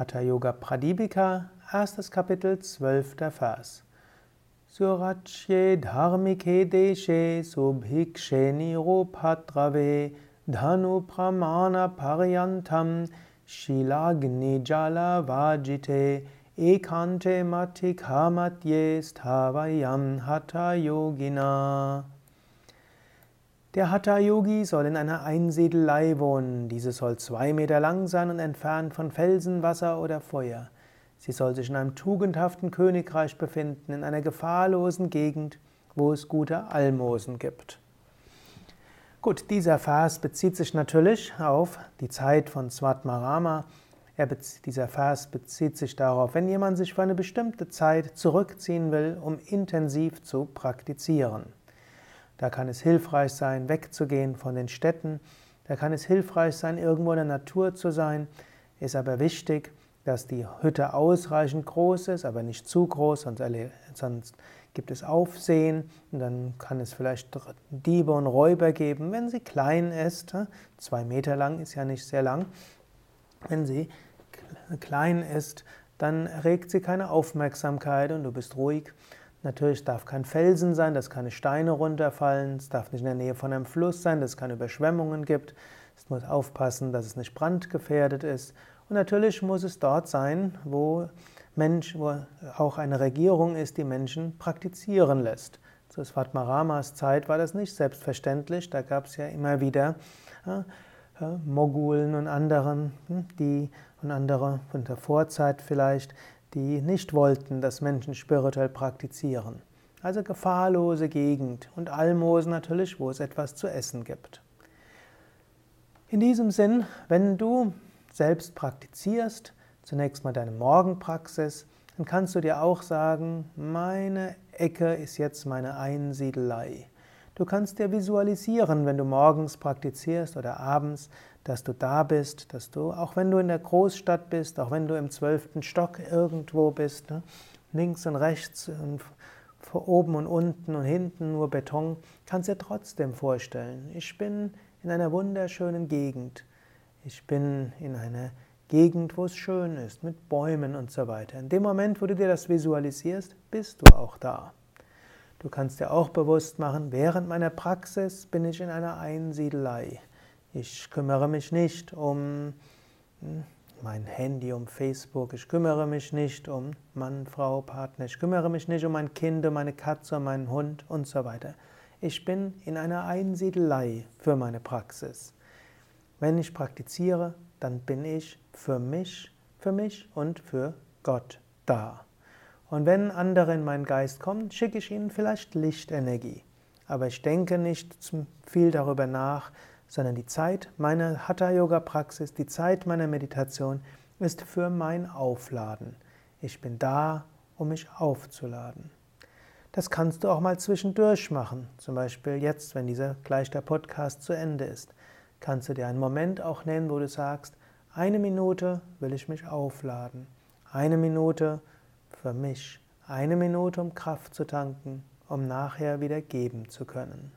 Hatha Yoga Pradipika, erstes Kapitel, zwölfter Vers. Surachye dharmike deshe subhikshe nirupadrave dhanu pramana paryantam shilagni jala vajite ekante matikamatye stavayam hatha yogina der Hatha-Yogi soll in einer Einsiedelei wohnen. Diese soll zwei Meter lang sein und entfernt von Felsen, Wasser oder Feuer. Sie soll sich in einem tugendhaften Königreich befinden, in einer gefahrlosen Gegend, wo es gute Almosen gibt. Gut, dieser Vers bezieht sich natürlich auf die Zeit von Svatmarama. dieser Vers bezieht sich darauf, wenn jemand sich für eine bestimmte Zeit zurückziehen will, um intensiv zu praktizieren. Da kann es hilfreich sein, wegzugehen von den Städten. Da kann es hilfreich sein, irgendwo in der Natur zu sein. Ist aber wichtig, dass die Hütte ausreichend groß ist, aber nicht zu groß, sonst, gibt es Aufsehen und dann kann es vielleicht Diebe und Räuber geben. Wenn sie klein ist, zwei Meter lang ist ja nicht sehr lang, wenn sie klein ist, dann erregt sie keine Aufmerksamkeit und du bist ruhig. Natürlich darf kein Felsen sein, dass keine Steine runterfallen, es darf nicht in der Nähe von einem Fluss sein, dass es keine Überschwemmungen gibt. Es muss aufpassen, dass es nicht brandgefährdet ist. Und natürlich muss es dort sein, wo, Mensch, wo auch eine Regierung ist, die Menschen praktizieren lässt. Zu Svatmaramas Zeit war das nicht selbstverständlich. Da gab es ja immer wieder ja, Mogulen und anderen, hm, die und andere von der Vorzeit vielleicht, die nicht wollten, dass Menschen spirituell praktizieren. Also gefahrlose Gegend und Almosen natürlich, wo es etwas zu essen gibt. In diesem Sinn, wenn du selbst praktizierst, zunächst mal deine Morgenpraxis, dann kannst du dir auch sagen, meine Ecke ist jetzt meine Einsiedelei. Du kannst dir visualisieren, wenn du morgens praktizierst oder abends, dass du da bist, dass du, auch wenn du in der Großstadt bist, auch wenn du im zwölften Stock irgendwo bist, ne, links und rechts und oben und unten und hinten nur Beton, kannst dir trotzdem vorstellen, ich bin in einer wunderschönen Gegend. Ich bin in einer Gegend, wo es schön ist, mit Bäumen und so weiter. In dem Moment, wo du dir das visualisierst, bist du auch da. Du kannst dir auch bewusst machen, während meiner Praxis bin ich in einer Einsiedelei. Ich kümmere mich nicht um hm, mein Handy, um Facebook. Ich kümmere mich nicht um Mann, Frau, Partner. Ich kümmere mich nicht um mein Kind, um meine Katze, um meinen Hund und so weiter. Ich bin in einer Einsiedelei für meine Praxis. Wenn ich praktiziere, dann bin ich für mich, für mich und für Gott da. Und wenn andere in meinen Geist kommen, schicke ich ihnen vielleicht Lichtenergie. Aber ich denke nicht viel darüber nach, sondern die Zeit meiner Hatha-Yoga-Praxis, die Zeit meiner Meditation ist für mein Aufladen. Ich bin da, um mich aufzuladen. Das kannst du auch mal zwischendurch machen. Zum Beispiel jetzt, wenn dieser gleich der Podcast zu Ende ist, kannst du dir einen Moment auch nennen, wo du sagst, eine Minute will ich mich aufladen. Eine Minute für mich. Eine Minute, um Kraft zu tanken, um nachher wieder geben zu können.